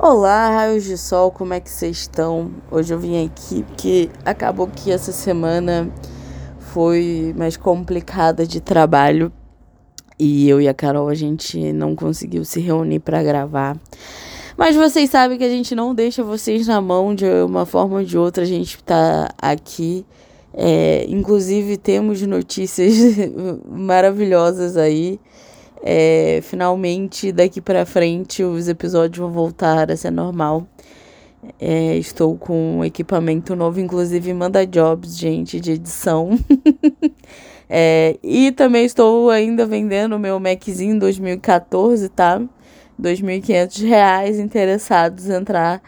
Olá, raios de sol, como é que vocês estão? Hoje eu vim aqui porque acabou que essa semana foi mais complicada de trabalho e eu e a Carol a gente não conseguiu se reunir para gravar. Mas vocês sabem que a gente não deixa vocês na mão de uma forma ou de outra, a gente tá aqui. É, inclusive temos notícias maravilhosas aí. É, finalmente, daqui para frente, os episódios vão voltar a ser normal. É, estou com um equipamento novo, inclusive manda jobs, gente, de edição. é, e também estou ainda vendendo o meu Maczinho 2014, tá? 2.500 reais interessados entrar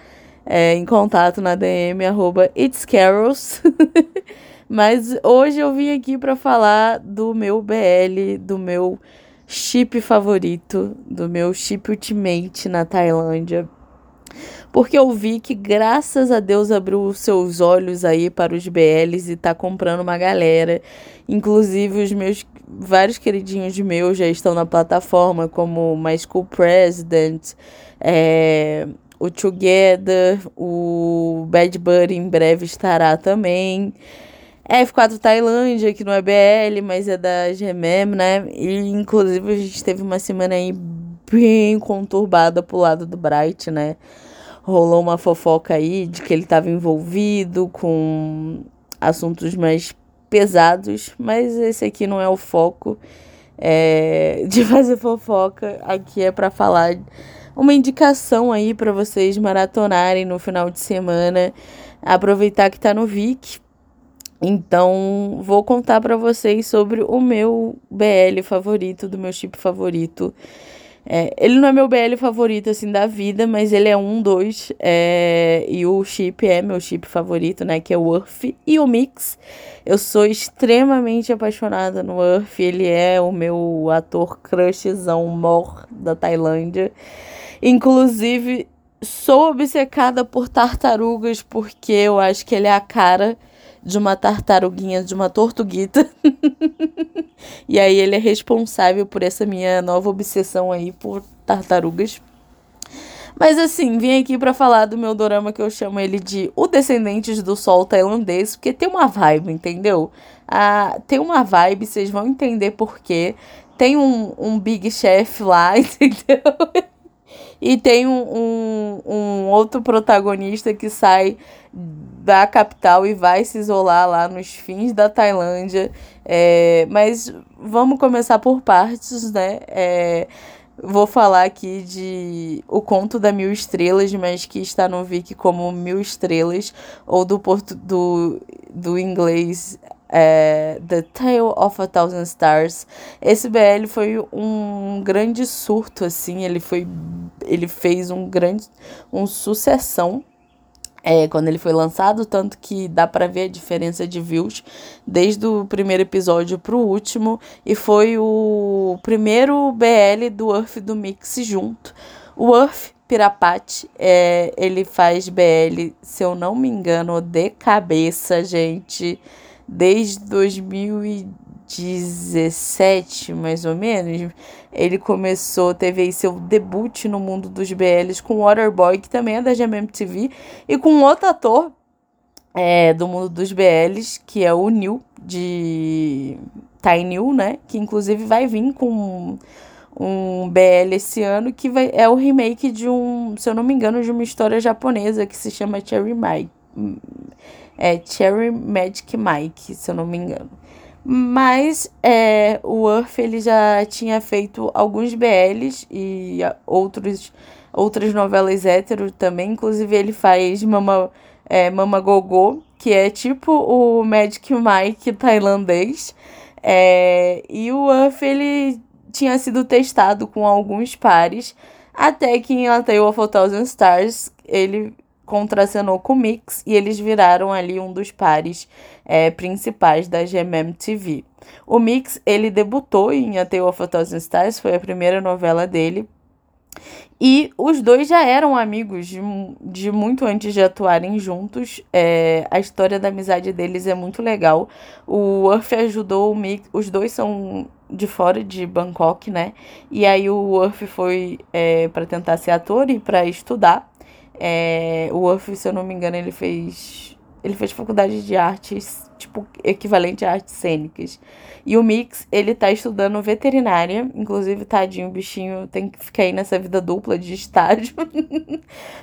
é, em contato na DM arroba It's Carols. Mas hoje eu vim aqui para falar do meu BL, do meu chip favorito, do meu chip ultimate na Tailândia. Porque eu vi que, graças a Deus, abriu os seus olhos aí para os BLs e tá comprando uma galera. Inclusive, os meus vários queridinhos meus já estão na plataforma, como My School President, é, o Together, o Bad Buddy em breve estará também. F4 Tailândia, que não é BL, mas é da GMM, né? E inclusive a gente teve uma semana aí bem conturbada pro lado do Bright, né? Rolou uma fofoca aí de que ele estava envolvido com assuntos mais pesados, mas esse aqui não é o foco é, de fazer fofoca. Aqui é para falar uma indicação aí para vocês maratonarem no final de semana. Aproveitar que tá no Vic então, vou contar para vocês sobre o meu BL favorito, do meu chip favorito. É, ele não é meu BL favorito, assim, da vida, mas ele é um, dois. É, e o chip é meu chip favorito, né? Que é o Earth e o Mix. Eu sou extremamente apaixonada no Earth. Ele é o meu ator crushzão mor da Tailândia. Inclusive, sou obcecada por tartarugas, porque eu acho que ele é a cara de uma tartaruguinha, de uma tortuguita. e aí ele é responsável por essa minha nova obsessão aí por tartarugas. Mas assim, vim aqui para falar do meu dorama que eu chamo ele de O Descendentes do Sol Tailandês, porque tem uma vibe, entendeu? Ah, tem uma vibe, vocês vão entender por quê. Tem um, um Big Chef lá, entendeu? E tem um, um, um, outro protagonista que sai da capital e vai se isolar lá nos fins da Tailândia. É, mas vamos começar por partes, né? É, vou falar aqui de O Conto da Mil Estrelas, mas que está no Viki como Mil Estrelas, ou do, porto, do, do inglês é, The Tale of a Thousand Stars. Esse BL foi um grande surto, assim, ele foi. Ele fez um grande. um sucessão. É, quando ele foi lançado, tanto que dá para ver a diferença de views desde o primeiro episódio pro último, e foi o primeiro BL do Earth do Mix junto. O Earth Pirapati, é, ele faz BL, se eu não me engano, de cabeça, gente desde 2017, mais ou menos, ele começou, teve aí seu debut no mundo dos BLs com Waterboy, que também é da GMMTV, e com outro ator é, do mundo dos BLs, que é o Neil, de Tiny né? Que inclusive vai vir com um BL esse ano, que vai, é o remake de um, se eu não me engano, de uma história japonesa que se chama Cherry Mike é Cherry Magic Mike, se eu não me engano. Mas é, o Earth ele já tinha feito alguns BLs e outros, outras novelas hétero também. Inclusive ele faz Mama, é, Mama Gogô, que é tipo o Magic Mike tailandês. É, e o Earth ele tinha sido testado com alguns pares. Até que em A Tale of a Thousand Stars ele contracenou com o Mix e eles viraram ali um dos pares é, principais da GMM TV. O Mix, ele debutou em A Tale of a Thousand Stars, foi a primeira novela dele. E os dois já eram amigos de, de muito antes de atuarem juntos. É, a história da amizade deles é muito legal. O Urf ajudou o Mix. Os dois são de fora de Bangkok, né? E aí o Urf foi é, para tentar ser ator e para estudar. É, o Urf, se eu não me engano, ele fez. Ele fez faculdade de artes tipo, equivalente a artes cênicas. E o Mix, ele tá estudando veterinária, inclusive, tadinho, o bichinho tem que ficar aí nessa vida dupla de estágio.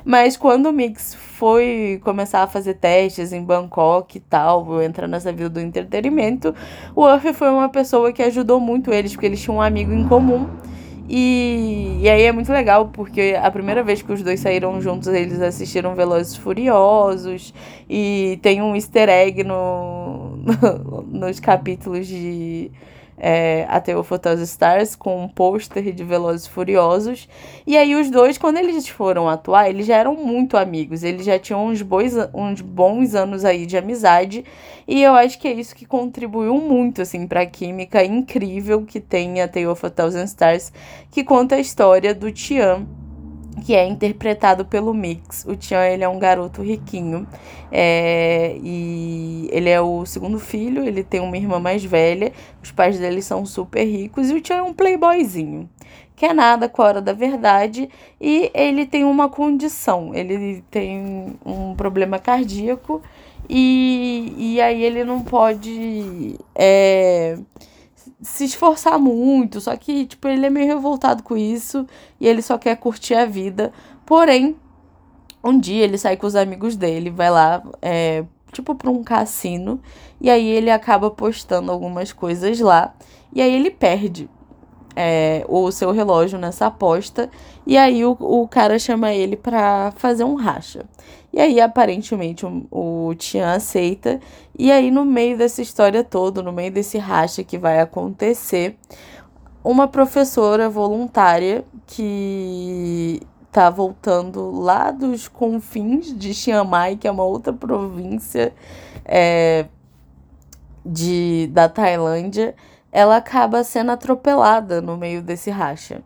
Mas quando o Mix foi começar a fazer testes em Bangkok e tal, entrar nessa vida do entretenimento, o Urf foi uma pessoa que ajudou muito eles, porque eles tinham um amigo em comum. E, e aí é muito legal, porque a primeira vez que os dois saíram juntos, eles assistiram Velozes Furiosos. E tem um easter egg no, no nos capítulos de é, A Tale of Stars com um pôster de Velozes Furiosos. E aí os dois, quando eles foram atuar, eles já eram muito amigos. Eles já tinham uns, bois, uns bons anos aí de amizade. E eu acho que é isso que contribuiu muito, assim, pra química incrível que tem a of a Thousand Stars, que conta a história do Tian que é interpretado pelo Mix. O Tian, ele é um garoto riquinho, é, e ele é o segundo filho, ele tem uma irmã mais velha, os pais dele são super ricos, e o Tian é um playboyzinho. Quer nada com a hora da verdade, e ele tem uma condição, ele tem um problema cardíaco, e, e aí ele não pode... É, se esforçar muito, só que, tipo, ele é meio revoltado com isso e ele só quer curtir a vida. Porém, um dia ele sai com os amigos dele, vai lá, é, tipo, pra um cassino, e aí ele acaba postando algumas coisas lá, e aí ele perde é, o seu relógio nessa aposta, e aí o, o cara chama ele pra fazer um racha. E aí, aparentemente, o, o Tian aceita. E aí, no meio dessa história toda, no meio desse racha que vai acontecer, uma professora voluntária que tá voltando lá dos confins de Chiang Mai, que é uma outra província é, de, da Tailândia, ela acaba sendo atropelada no meio desse racha.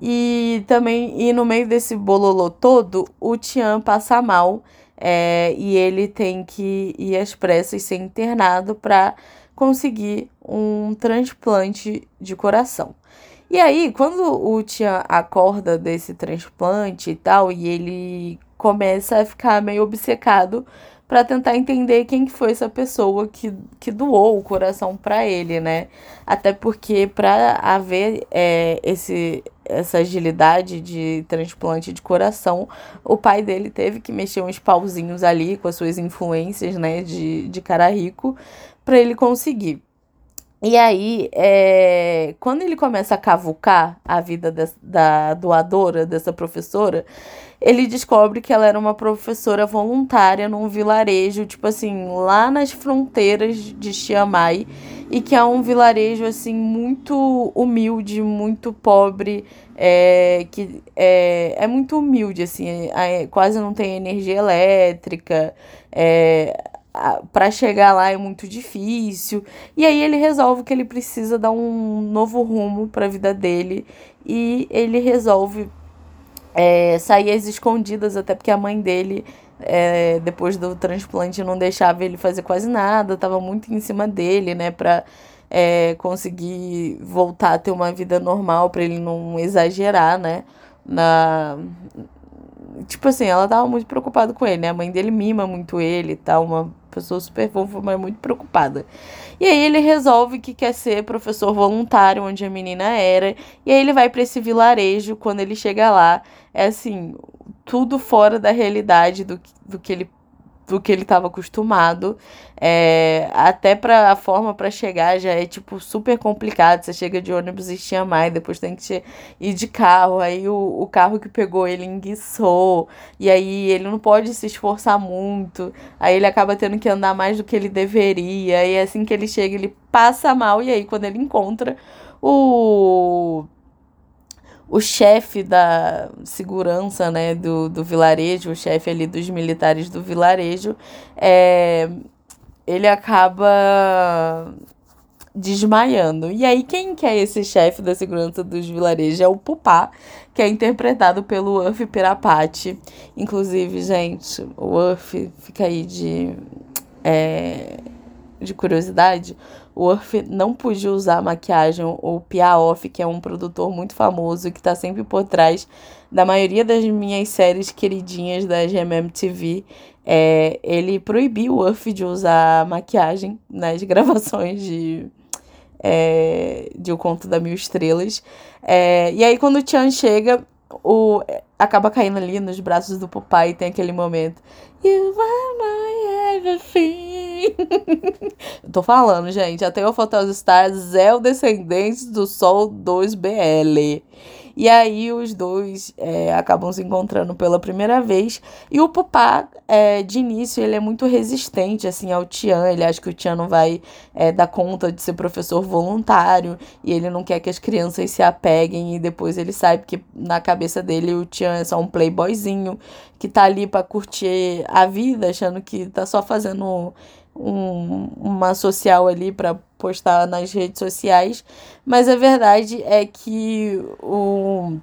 E também, e no meio desse bololô todo, o Tian passa mal é, e ele tem que ir às pressas ser internado para conseguir um transplante de coração. E aí, quando o Tian acorda desse transplante e tal, e ele começa a ficar meio obcecado para tentar entender quem que foi essa pessoa que, que doou o coração para ele, né? Até porque para haver é, esse essa agilidade de transplante de coração, o pai dele teve que mexer uns pauzinhos ali com as suas influências, né, de, de cara rico, para ele conseguir. E aí, é, quando ele começa a cavucar a vida de, da doadora, dessa professora, ele descobre que ela era uma professora voluntária num vilarejo, tipo assim, lá nas fronteiras de Chiang Mai, e que é um vilarejo, assim, muito humilde, muito pobre, é, que é, é muito humilde, assim, é, quase não tem energia elétrica, é, para chegar lá é muito difícil. E aí ele resolve que ele precisa dar um novo rumo para a vida dele e ele resolve é, às escondidas, até porque a mãe dele, é, depois do transplante, não deixava ele fazer quase nada, tava muito em cima dele, né, pra é, conseguir voltar a ter uma vida normal, para ele não exagerar, né, na, tipo assim, ela tava muito preocupada com ele, né? A mãe dele mima muito ele e tal, uma pessoa super fofa, mas muito preocupada. E aí ele resolve que quer ser professor voluntário onde a menina era, e aí ele vai para esse vilarejo, quando ele chega lá, é assim, tudo fora da realidade do, do que ele do que ele estava acostumado. É, até para a forma para chegar já é tipo super complicado. Você chega de ônibus e tinha mais, depois tem que ir de carro. Aí o, o carro que pegou ele enguiçou. E aí ele não pode se esforçar muito. Aí ele acaba tendo que andar mais do que ele deveria. E assim que ele chega, ele passa mal. E aí quando ele encontra o o chefe da segurança né, do, do vilarejo, o chefe ali dos militares do vilarejo, é, ele acaba desmaiando. E aí, quem que é esse chefe da segurança dos vilarejos? É o Pupá, que é interpretado pelo Urf Pirapati. Inclusive, gente, o Urf fica aí de. É, de curiosidade, o Urf não podia usar maquiagem. O Piaoff, que é um produtor muito famoso que está sempre por trás da maioria das minhas séries queridinhas da GMM é, ele proibiu o Urf de usar maquiagem nas gravações de, é, de O Conto da Mil Estrelas. É, e aí, quando o Chan chega, o, acaba caindo ali nos braços do papai e tem aquele momento. You are my everything. Tô falando, gente. Até o Photos Stars é o descendente do Sol 2BL. E aí os dois é, acabam se encontrando pela primeira vez. E o Pupá, é, de início, ele é muito resistente assim ao Tian. Ele acha que o Tian não vai é, dar conta de ser professor voluntário. E ele não quer que as crianças se apeguem. E depois ele sabe que na cabeça dele o Tian é só um playboyzinho que tá ali para curtir a vida, achando que tá só fazendo um, uma social ali para postar nas redes sociais, mas a verdade é que o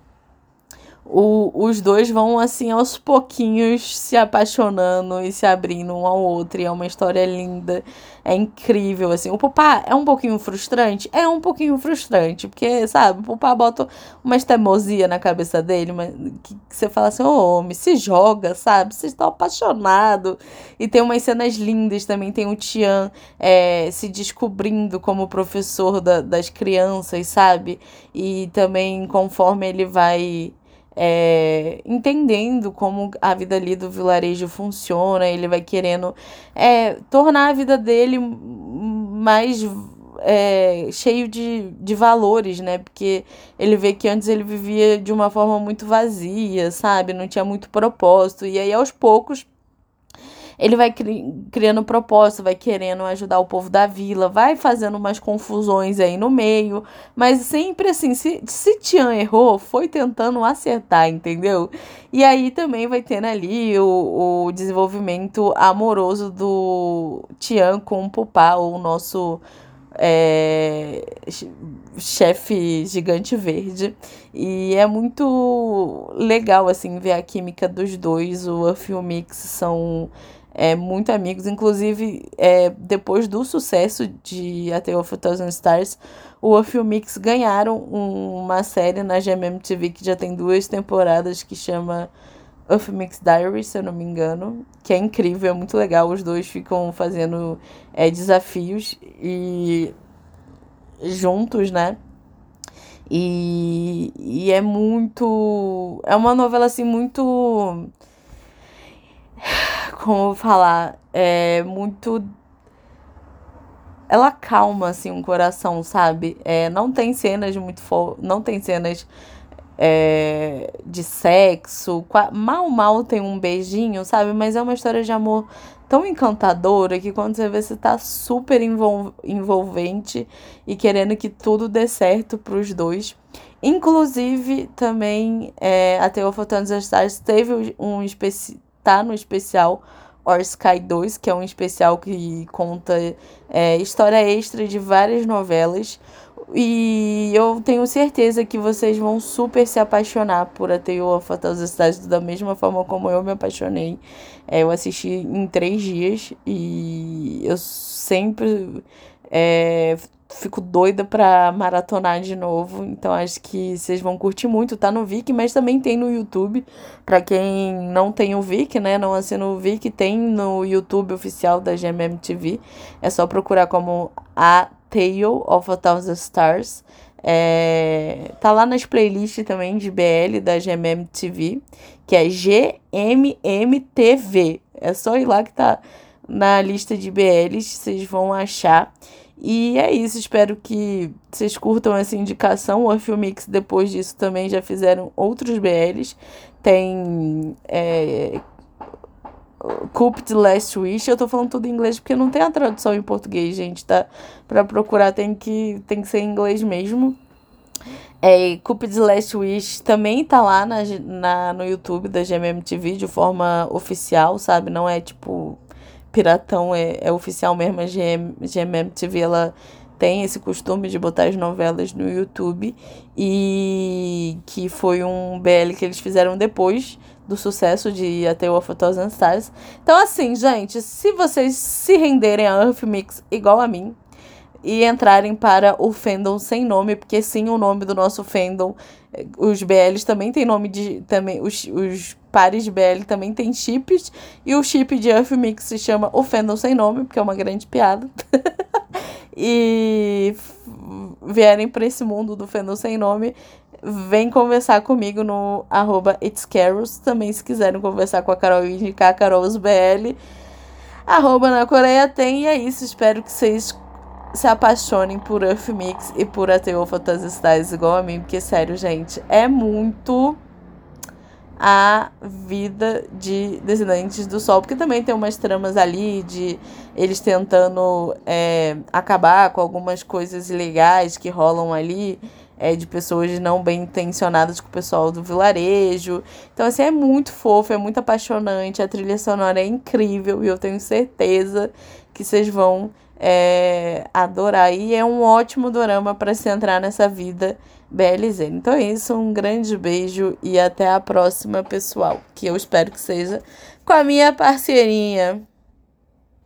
o, os dois vão assim aos pouquinhos se apaixonando e se abrindo um ao outro. E é uma história linda, é incrível assim. O Pupá é um pouquinho frustrante, é um pouquinho frustrante, porque sabe, o Pupá bota uma teimosia na cabeça dele, mas que, que você fala assim: "Ô, oh, homem, se joga, sabe? Vocês estão apaixonados". E tem umas cenas lindas também, tem o Tian é, se descobrindo como professor da, das crianças, sabe? E também conforme ele vai é, entendendo como a vida ali do vilarejo funciona, ele vai querendo é, tornar a vida dele mais é, cheio de, de valores, né? Porque ele vê que antes ele vivia de uma forma muito vazia, sabe? Não tinha muito propósito. E aí, aos poucos, ele vai cri criando propósito, vai querendo ajudar o povo da vila, vai fazendo umas confusões aí no meio, mas sempre assim, se, se Tian errou, foi tentando acertar, entendeu? E aí também vai tendo ali o, o desenvolvimento amoroso do Tian com o Pupá, o nosso é, chefe gigante verde. E é muito legal, assim, ver a química dos dois. O Uff e o Mix são é, muito amigos. Inclusive, é, depois do sucesso de A Tale of a Thousand Stars, o Uff Mix ganharam um, uma série na GMM TV que já tem duas temporadas que chama Uff Mix Diary, se eu não me engano, que é incrível, é muito legal. Os dois ficam fazendo é, desafios e juntos, né? E, e é muito. É uma novela assim muito como falar, é muito. Ela calma, assim, um coração, sabe? É, não tem cenas muito. Fo... Não tem cenas é, de sexo. Mal, mal tem um beijinho, sabe? Mas é uma história de amor tão encantadora que quando você vê, você tá super envol envolvente e querendo que tudo dê certo pros dois. Inclusive, também, é, a Teofotanos Stars teve um especi tá no especial Or Sky 2, que é um especial que conta é, história extra de várias novelas. E eu tenho certeza que vocês vão super se apaixonar por A Tale of a Thousand da mesma forma como eu me apaixonei. É, eu assisti em três dias e eu sempre é, fico doida pra maratonar de novo. Então acho que vocês vão curtir muito. Tá no Viki, mas também tem no YouTube. Pra quem não tem o Viki, né? Não assina o Viki, tem no YouTube oficial da GMM TV. É só procurar como A Tale of a Thousand Stars. É, tá lá nas playlists também de BL da GMM TV, que é GMMTV. É só ir lá que tá na lista de BLs, vocês vão achar. E é isso, espero que vocês curtam essa indicação. O Filmix, depois disso, também já fizeram outros BLs. Tem é, Cupid Last Wish. Eu tô falando tudo em inglês porque não tem a tradução em português, gente, tá? Pra procurar tem que, tem que ser em inglês mesmo. É, Cupid Last Wish também tá lá na, na, no YouTube da GMMTV de forma oficial, sabe? Não é tipo Piratão é, é oficial mesmo, a GM, GMM TV ela tem esse costume de botar as novelas no YouTube e que foi um BL que eles fizeram depois do sucesso de A Tale of a Thousand Stars. Então, assim, gente, se vocês se renderem a Earth Mix igual a mim, e entrarem para o fandom sem nome, porque sim, o nome do nosso fandom, os BLs também tem nome de. também Os, os pares BL também tem chips, e o chip de Earth se chama O Fandom Sem Nome, porque é uma grande piada. e vierem para esse mundo do fandom sem nome, vem conversar comigo no arroba itscarols. Também se quiserem conversar com a Carol e indicar a Carol's BL, arroba na Coreia tem. E é isso, espero que vocês se apaixonem por Earth Mix e por A Tale Fantasy Stars igual a mim, porque, sério, gente, é muito a vida de Descendentes do Sol, porque também tem umas tramas ali de eles tentando é, acabar com algumas coisas ilegais que rolam ali, é, de pessoas não bem intencionadas com o pessoal do vilarejo. Então, assim, é muito fofo, é muito apaixonante, a trilha sonora é incrível e eu tenho certeza que vocês vão é, adorar. E é um ótimo dorama para se entrar nessa vida BLZ. Então é isso, um grande beijo e até a próxima, pessoal. Que eu espero que seja com a minha parceirinha.